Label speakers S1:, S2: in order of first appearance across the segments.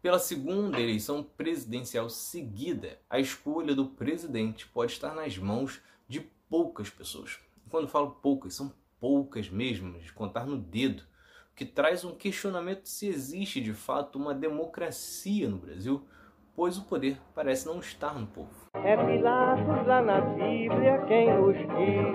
S1: Pela segunda eleição presidencial seguida, a escolha do presidente pode estar nas mãos de poucas pessoas. quando falo poucas, são poucas mesmo, de contar no dedo, o que traz um questionamento se existe de fato uma democracia no Brasil, pois o poder parece não estar no povo.
S2: É Pilatos lá na Bíblia quem diz,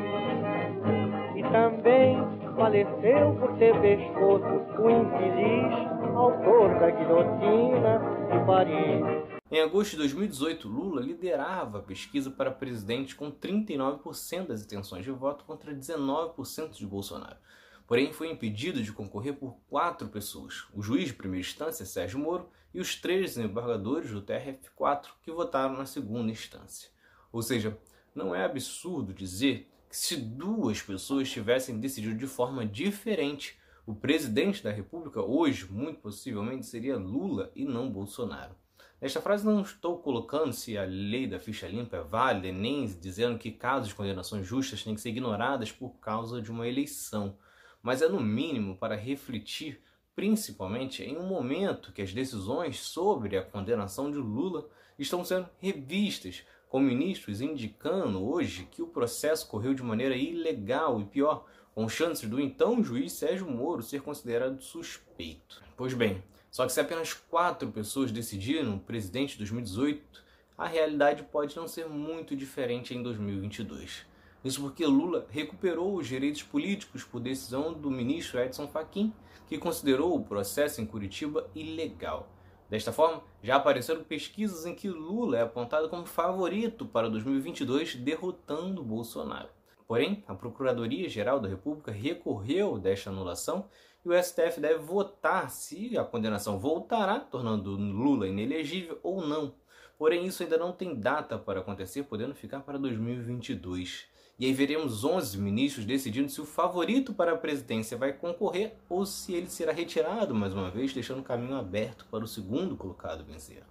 S2: e também faleceu por ter pescoço o infeliz autor da guilhotina de Paris.
S1: Em agosto de 2018, Lula liderava a pesquisa para presidente com 39% das intenções de voto contra 19% de Bolsonaro. Porém, foi impedido de concorrer por quatro pessoas: o juiz de primeira instância, Sérgio Moro, e os três desembargadores do TRF4 que votaram na segunda instância. Ou seja, não é absurdo dizer se duas pessoas tivessem decidido de forma diferente, o presidente da República hoje, muito possivelmente, seria Lula e não Bolsonaro. Nesta frase não estou colocando se a lei da ficha limpa é válida, nem dizendo que casos de condenações justas têm que ser ignoradas por causa de uma eleição, mas é no mínimo para refletir principalmente em um momento que as decisões sobre a condenação de Lula estão sendo revistas, com ministros indicando hoje que o processo correu de maneira ilegal e pior, com chances do então juiz Sérgio Moro ser considerado suspeito. Pois bem, só que se apenas quatro pessoas decidiram o presidente de 2018, a realidade pode não ser muito diferente em 2022. Isso porque Lula recuperou os direitos políticos por decisão do ministro Edson Fachin, que considerou o processo em Curitiba ilegal. Desta forma, já apareceram pesquisas em que Lula é apontado como favorito para 2022, derrotando Bolsonaro. Porém, a Procuradoria-Geral da República recorreu desta anulação e o STF deve votar se a condenação voltará, tornando Lula inelegível ou não. Porém, isso ainda não tem data para acontecer, podendo ficar para 2022. E aí veremos 11 ministros decidindo se o favorito para a presidência vai concorrer ou se ele será retirado mais uma vez, deixando o caminho aberto para o segundo colocado vencer.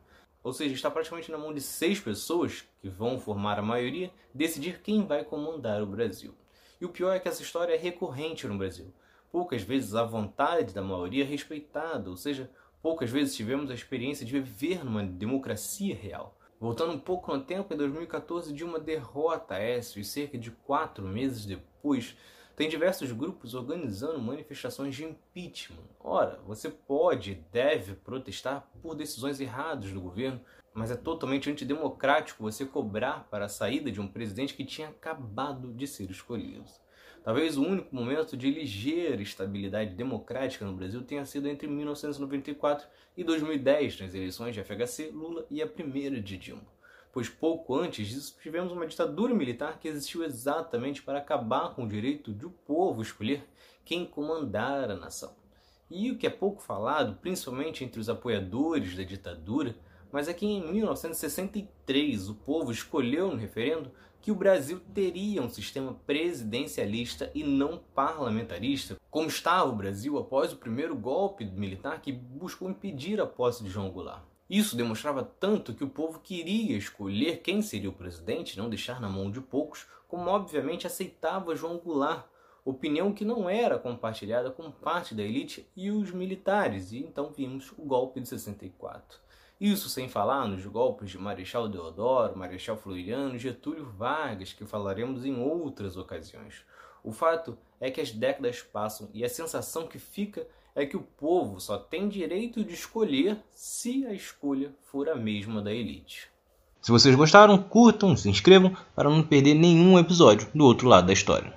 S1: Ou seja, está praticamente na mão de seis pessoas, que vão formar a maioria, decidir quem vai comandar o Brasil. E o pior é que essa história é recorrente no Brasil. Poucas vezes a vontade da maioria é respeitada, ou seja, poucas vezes tivemos a experiência de viver numa democracia real. Voltando um pouco no tempo, em 2014, Dilma derrota Aécio e cerca de quatro meses depois, tem diversos grupos organizando manifestações de impeachment. Ora, você pode e deve protestar por decisões erradas do governo, mas é totalmente antidemocrático você cobrar para a saída de um presidente que tinha acabado de ser escolhido. Talvez o único momento de ligeira estabilidade democrática no Brasil tenha sido entre 1994 e 2010, nas eleições de FHC, Lula e a primeira de Dilma pois pouco antes disso tivemos uma ditadura militar que existiu exatamente para acabar com o direito de o povo escolher quem comandar a nação. E o que é pouco falado, principalmente entre os apoiadores da ditadura, mas é que em 1963 o povo escolheu no referendo que o Brasil teria um sistema presidencialista e não parlamentarista, como estava o Brasil após o primeiro golpe militar que buscou impedir a posse de João Goulart. Isso demonstrava tanto que o povo queria escolher quem seria o presidente, não deixar na mão de poucos, como obviamente aceitava João Goulart, opinião que não era compartilhada com parte da elite e os militares, e então vimos o golpe de 64. Isso sem falar nos golpes de Marechal Deodoro, Marechal Floriano Getúlio Vargas, que falaremos em outras ocasiões. O fato é que as décadas passam e a sensação que fica é que o povo só tem direito de escolher se a escolha for a mesma da elite.
S3: Se vocês gostaram, curtam, se inscrevam para não perder nenhum episódio do outro lado da história.